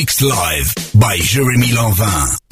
Mixed live by Jérémy Lanvin.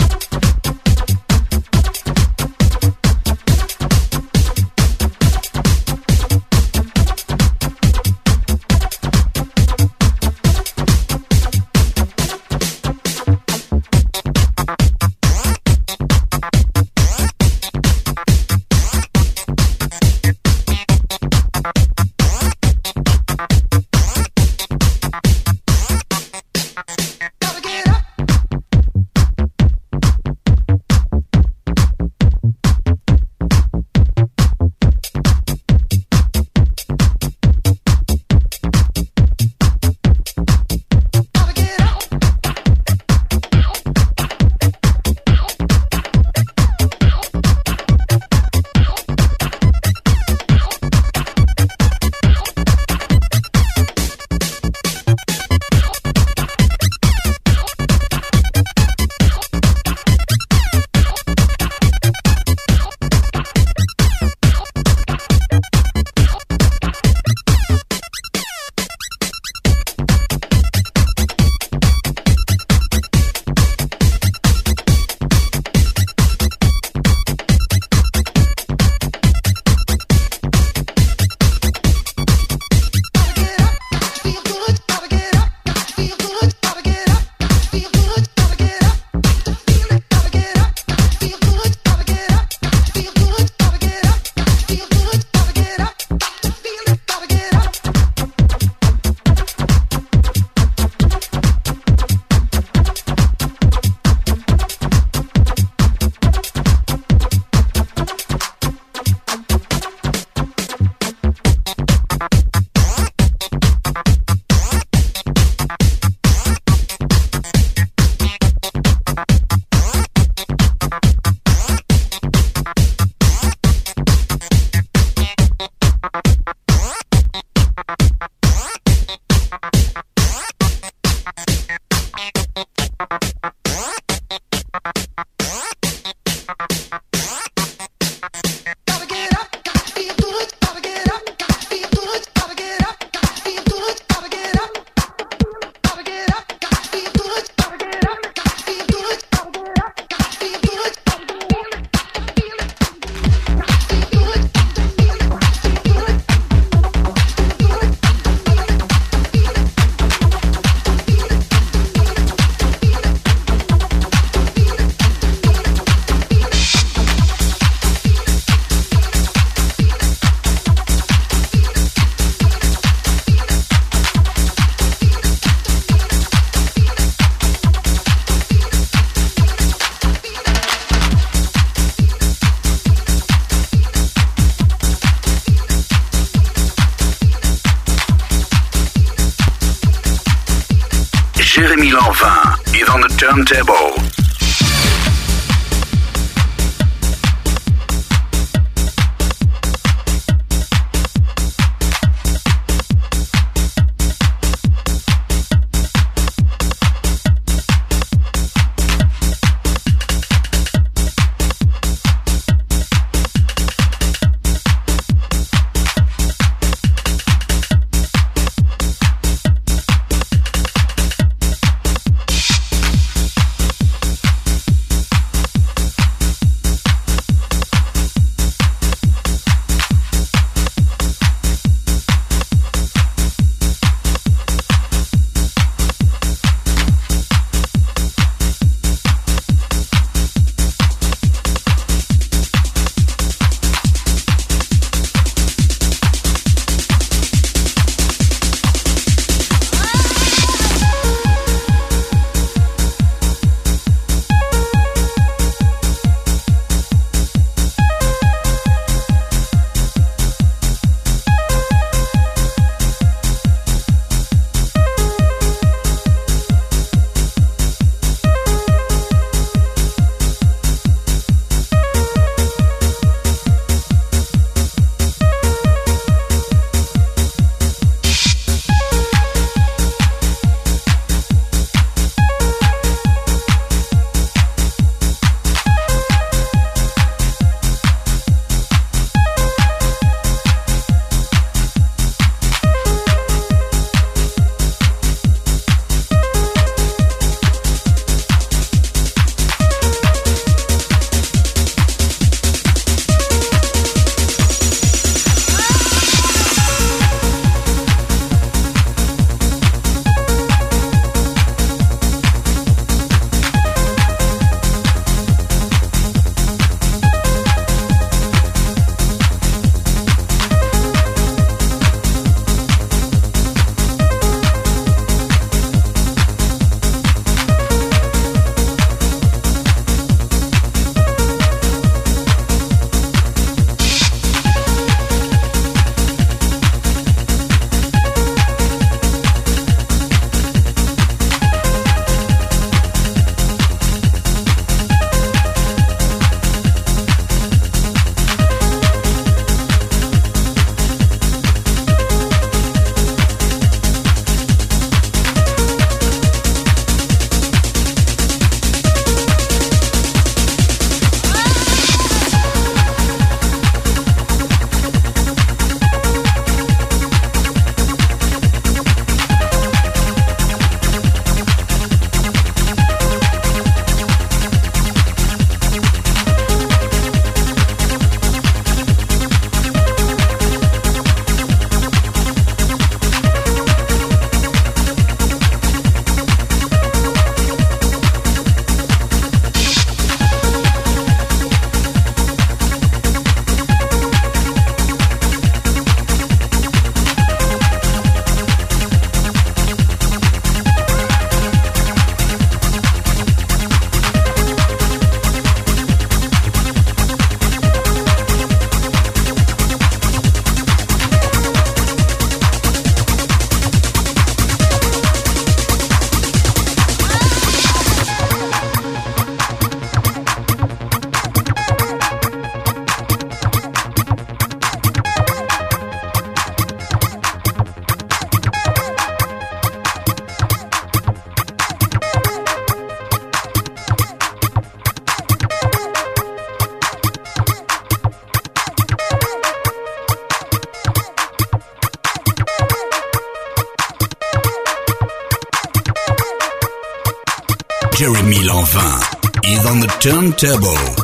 Turbo.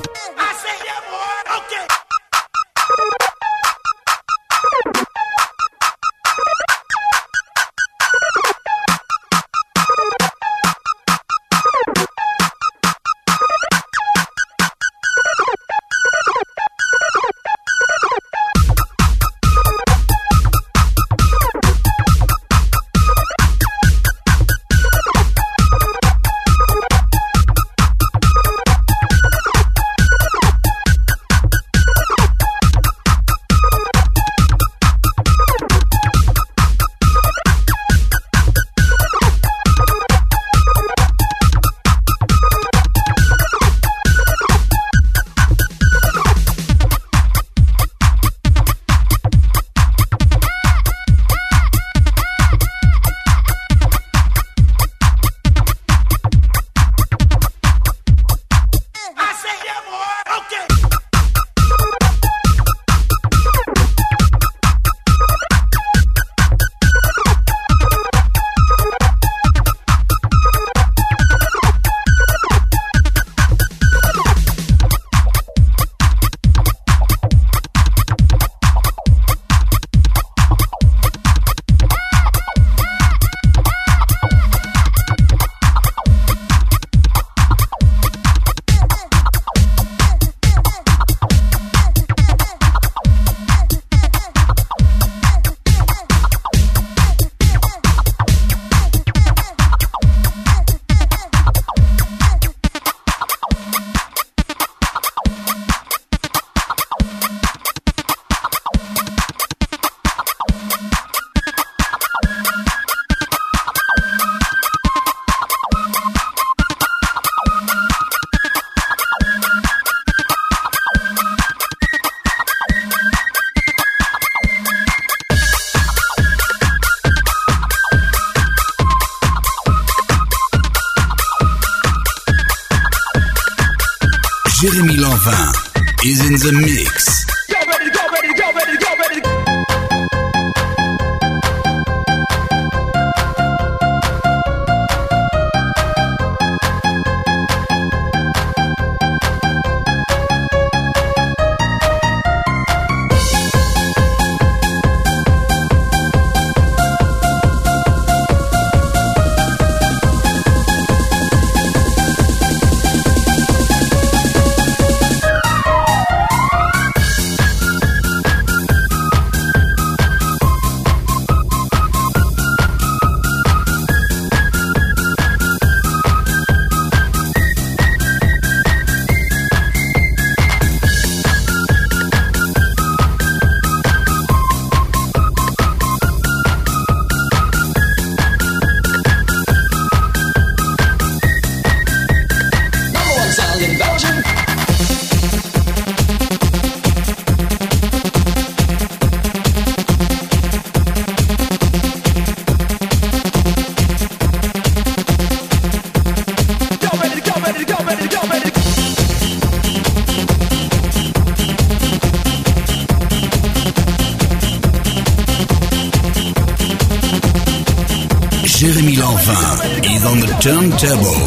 Turbo.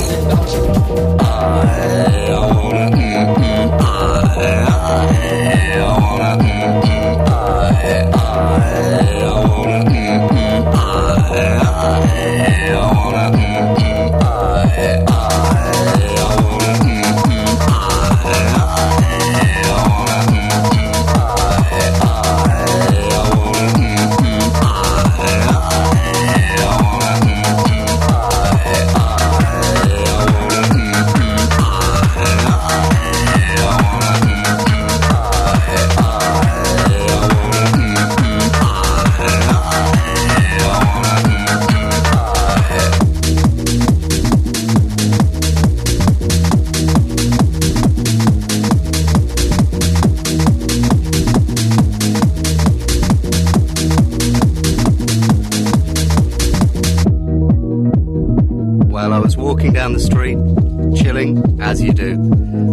The street, chilling, as you do,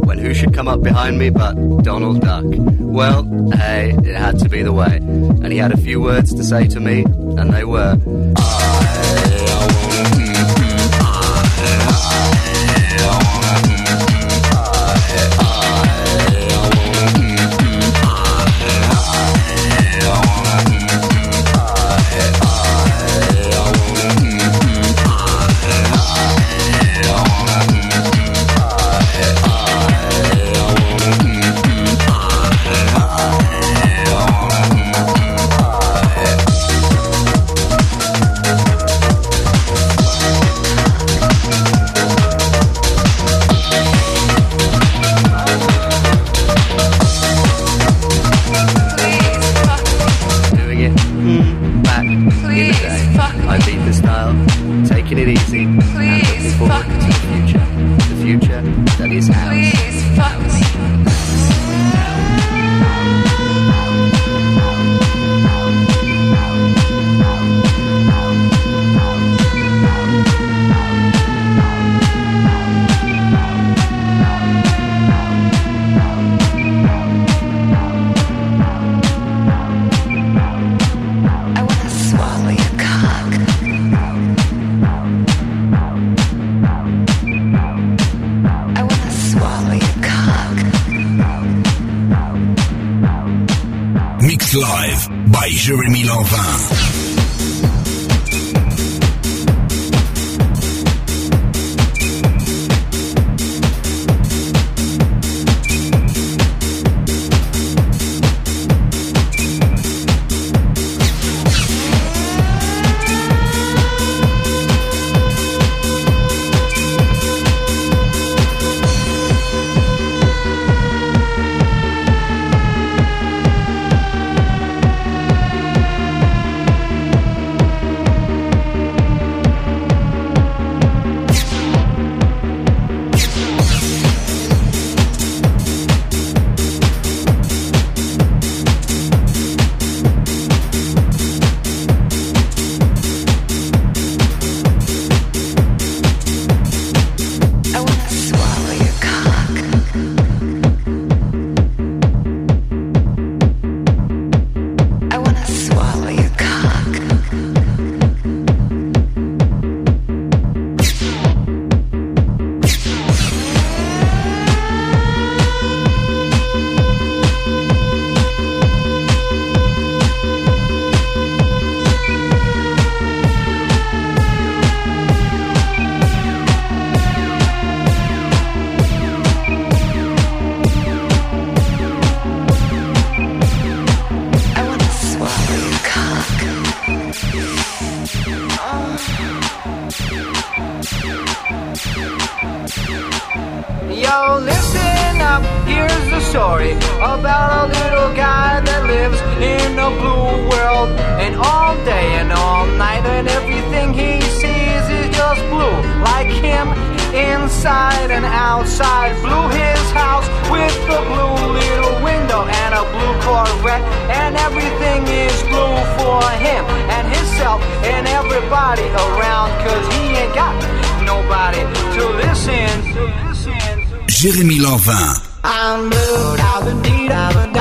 when who should come up behind me but Donald Duck. Well, hey, it had to be the way. And he had a few words to say to me, and they were. I, and everything he sees is just blue. Like him, inside and outside. Blue his house with the blue little window and a blue Corvette, and everything is blue for him and himself and everybody around, cause he ain't got nobody to listen. Jérémy Lanvin. I'm blue. I would need, I would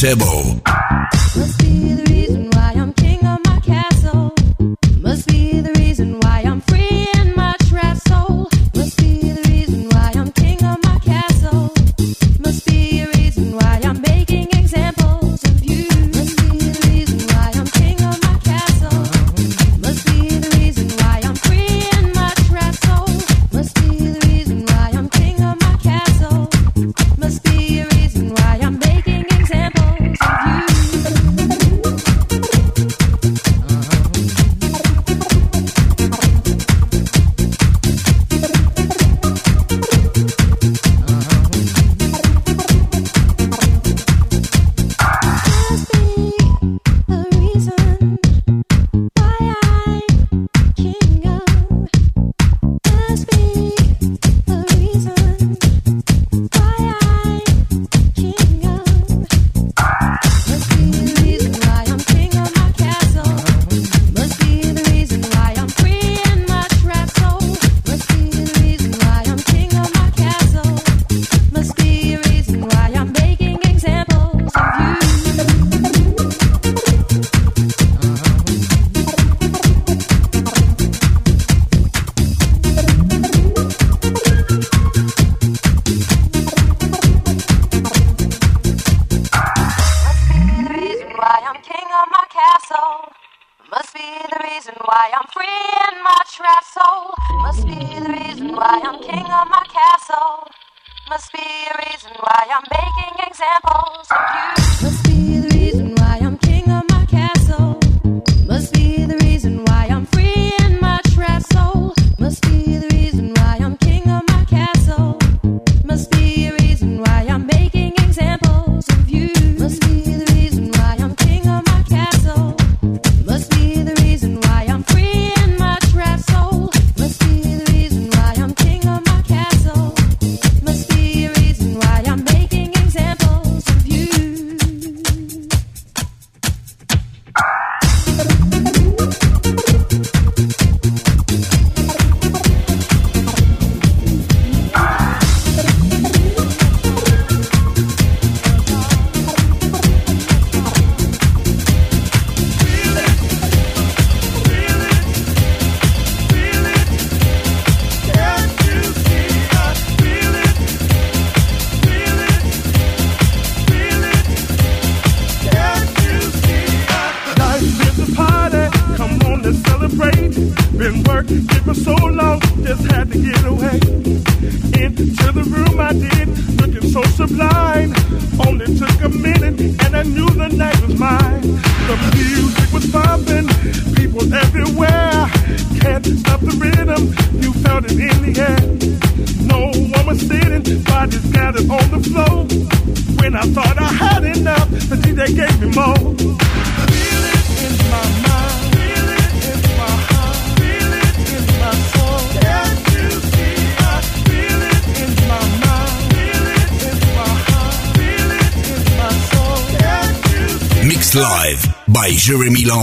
Tebo.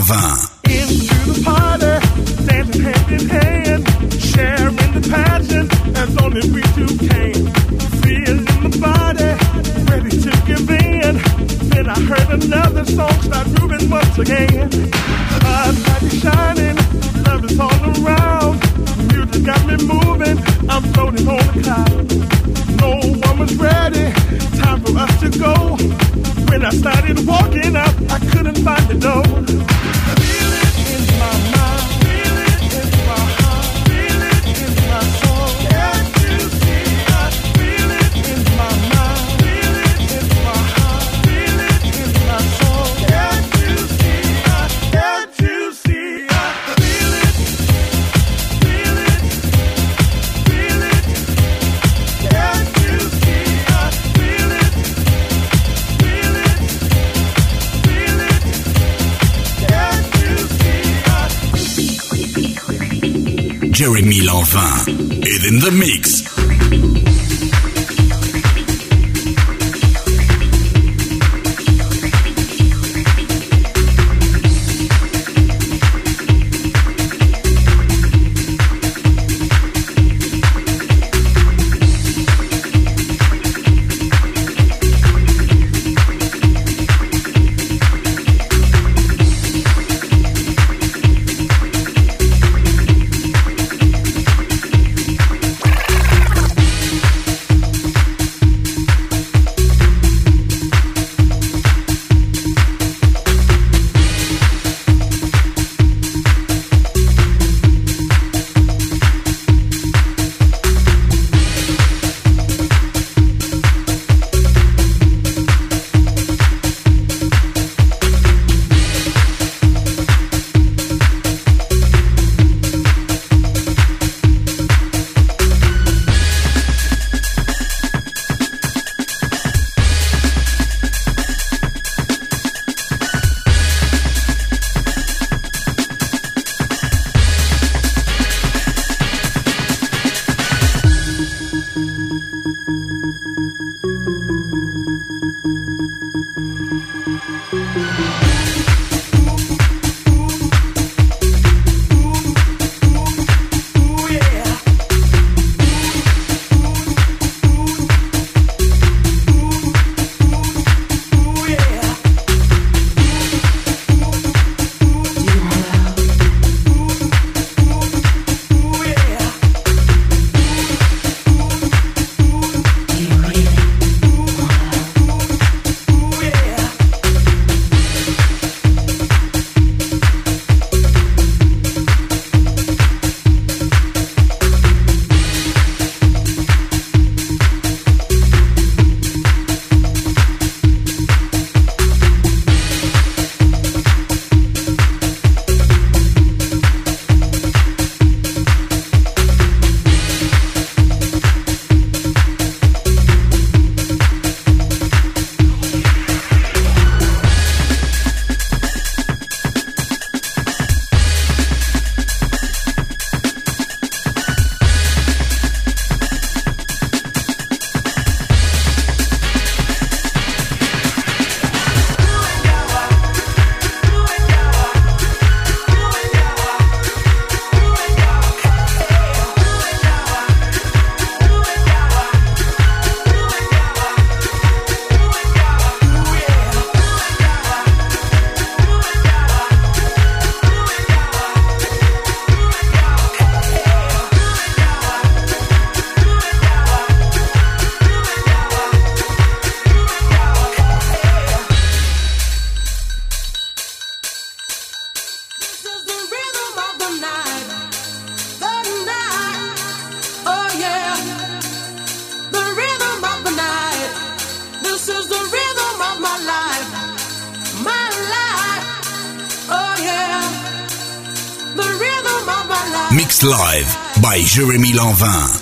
Into the party, dancing hand in hand, sharing the passion as only we two can. Feeling the body, ready to give in. Then I heard another song start once again. Shining, love is all around. Music got me moving, I'm floating on a cloud. No one was ready, time for us to go. When I started walking up, I couldn't find the door. Jeremy Lanvin is in the mix. By Lanvin.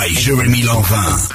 By Jérémy Lanvin.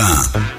2020.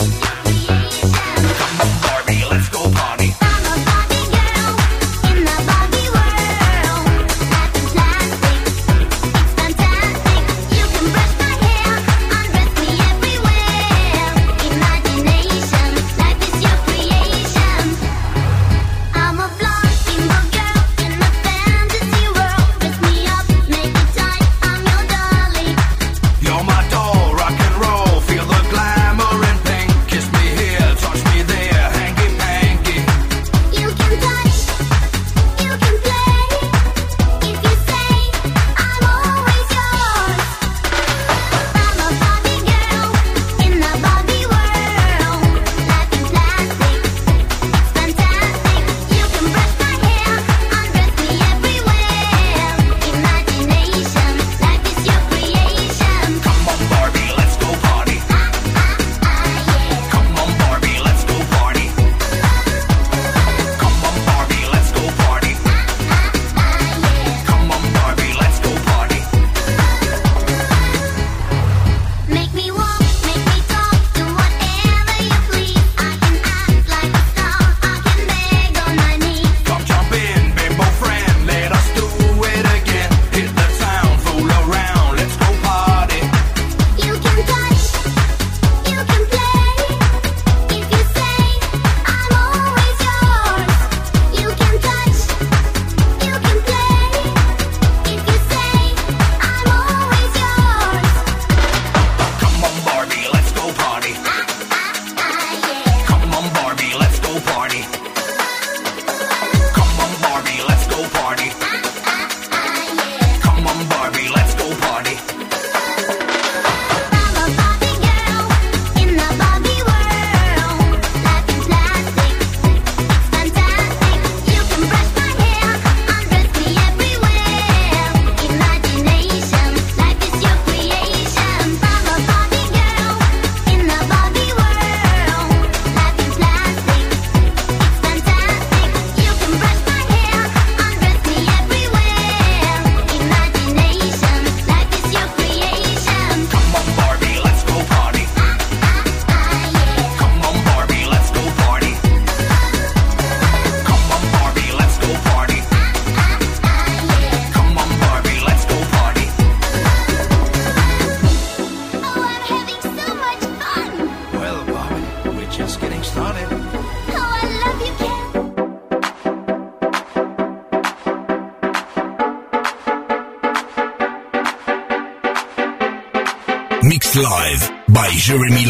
Jeremy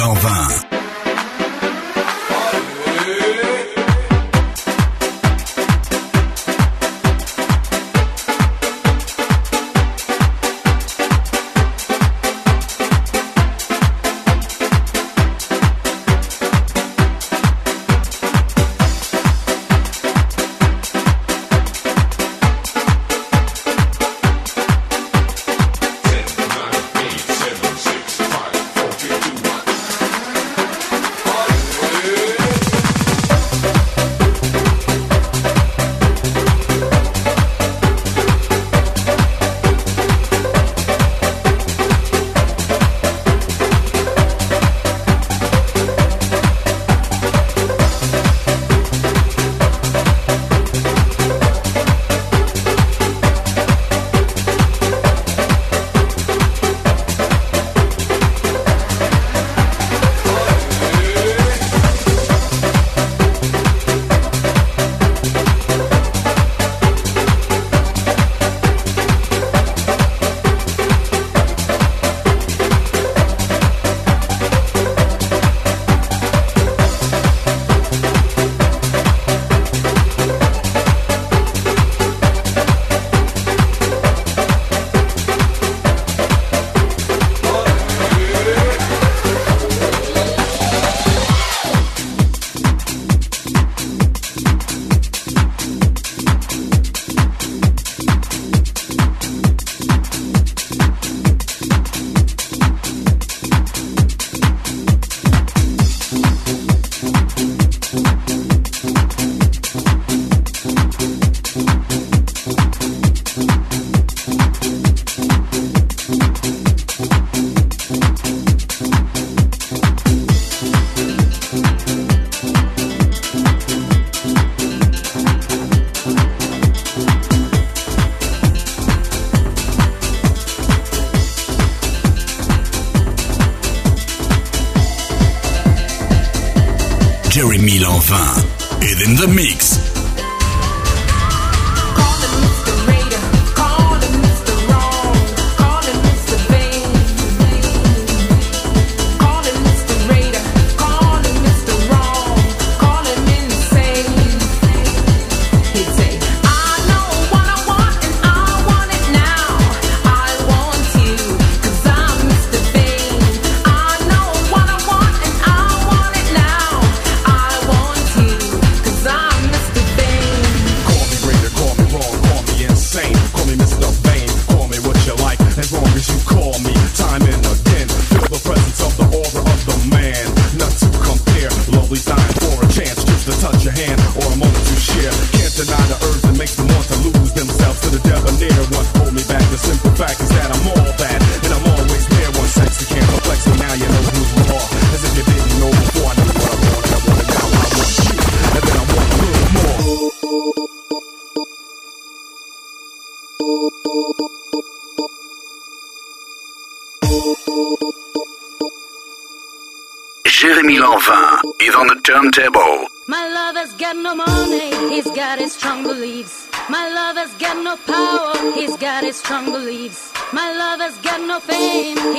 in the mix.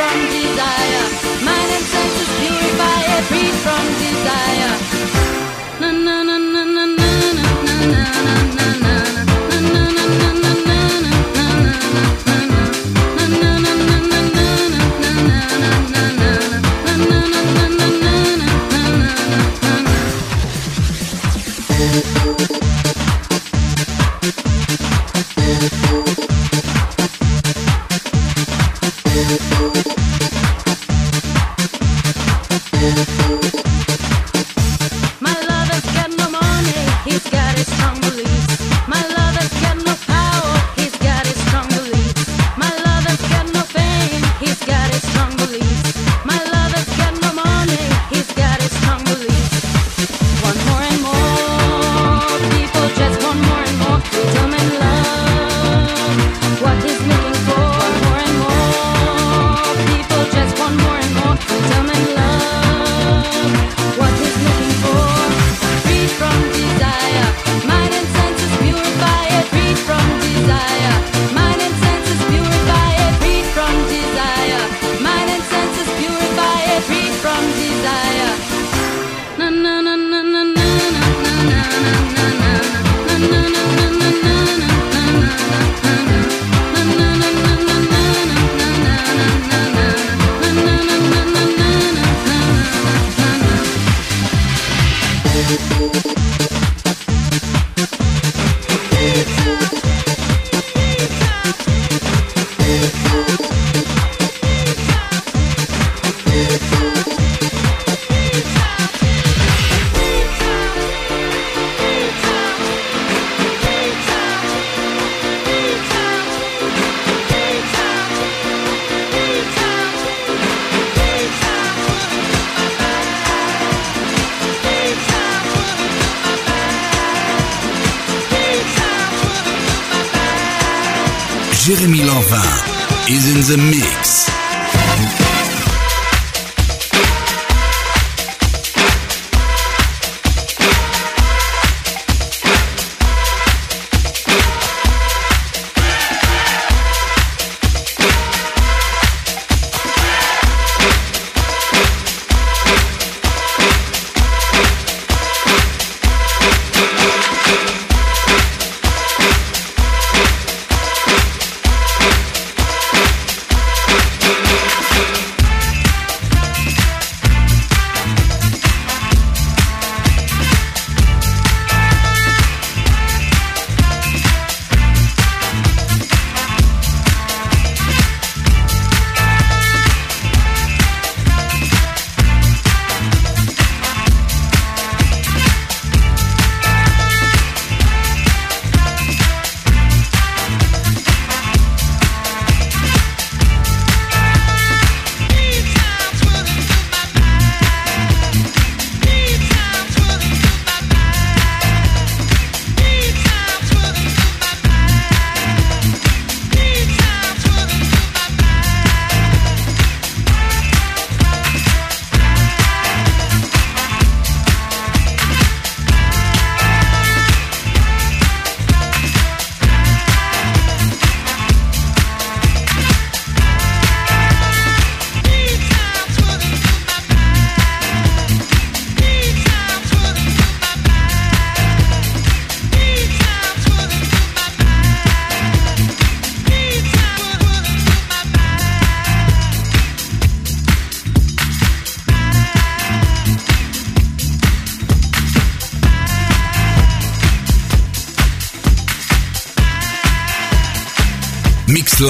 from desire. Mind and senses purify free from desire. Na na na na na na na na na na.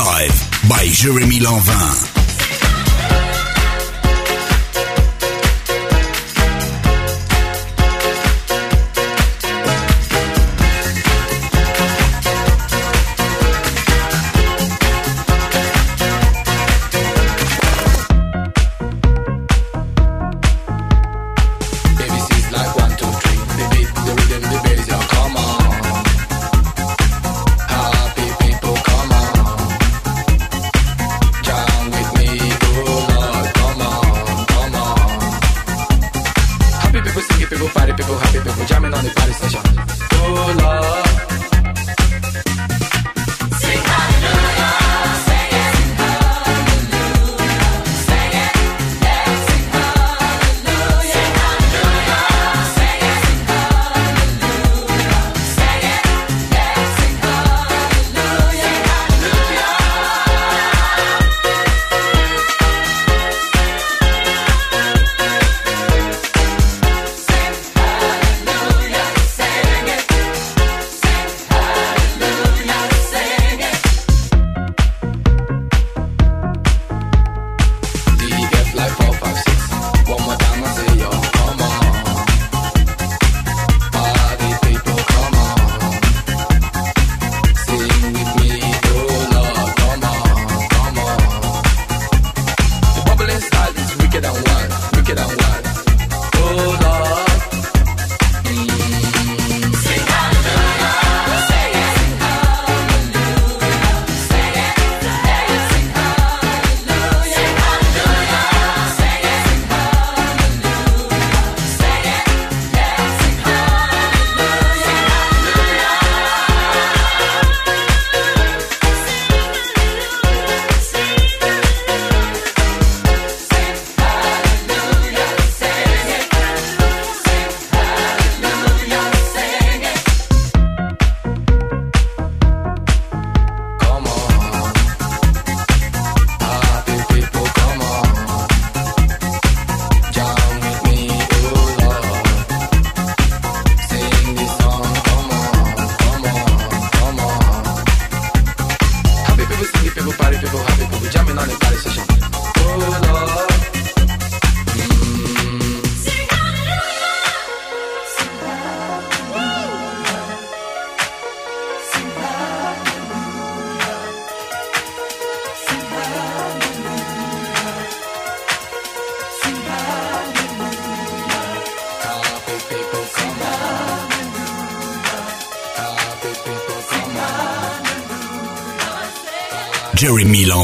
Live by Jérémy Lanvin.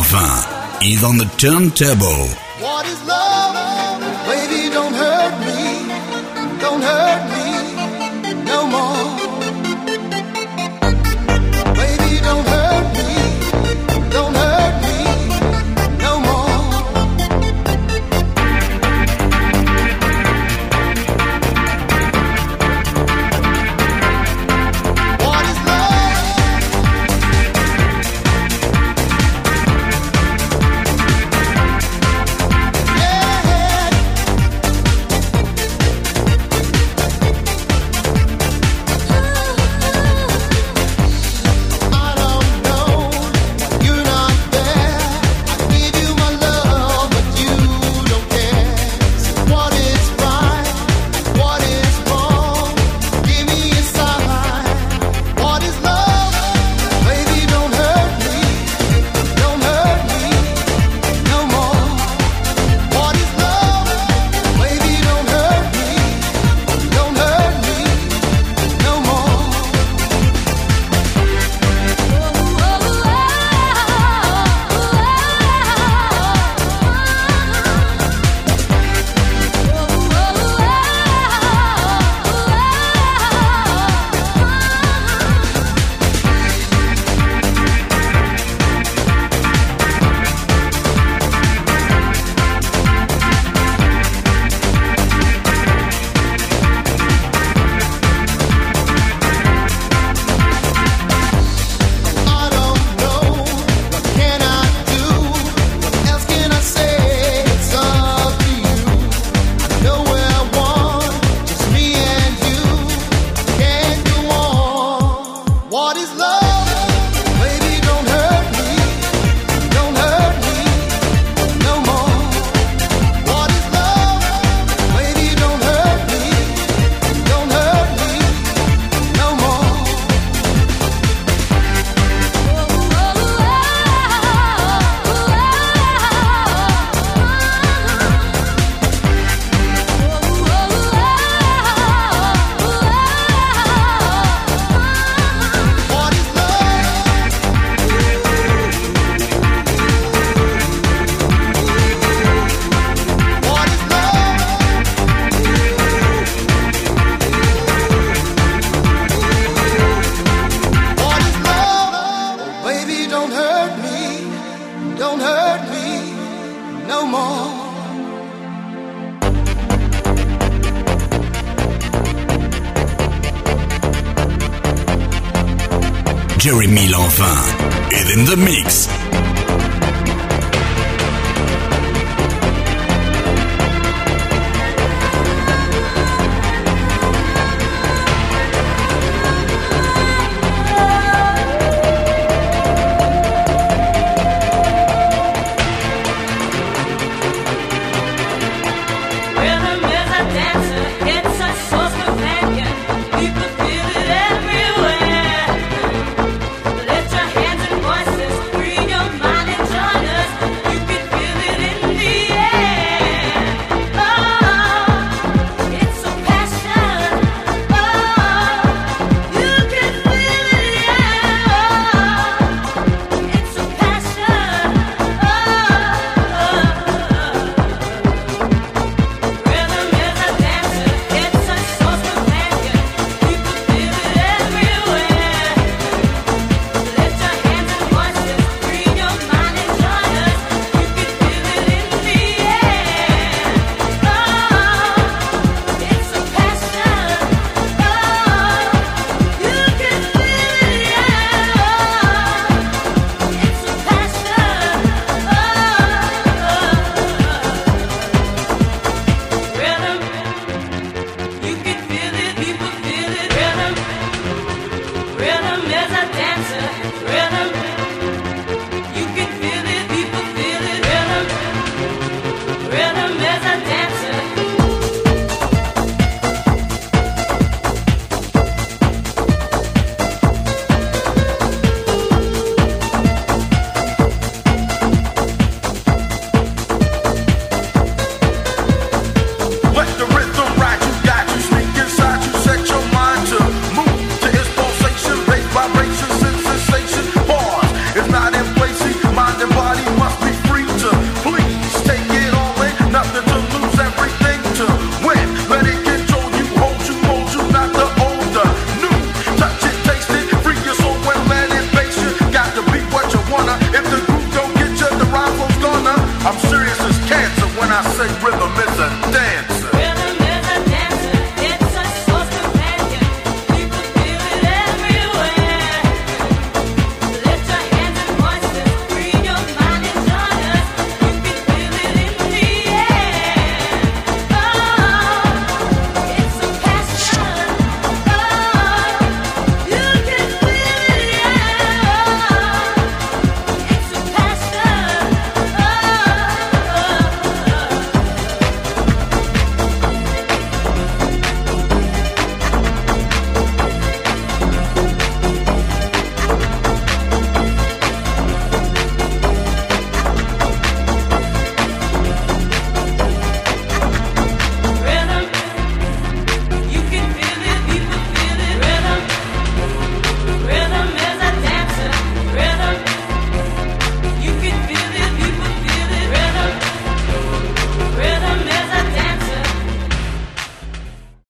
Lanvin is on the turntable. Jeremy Lanvin is in the mix.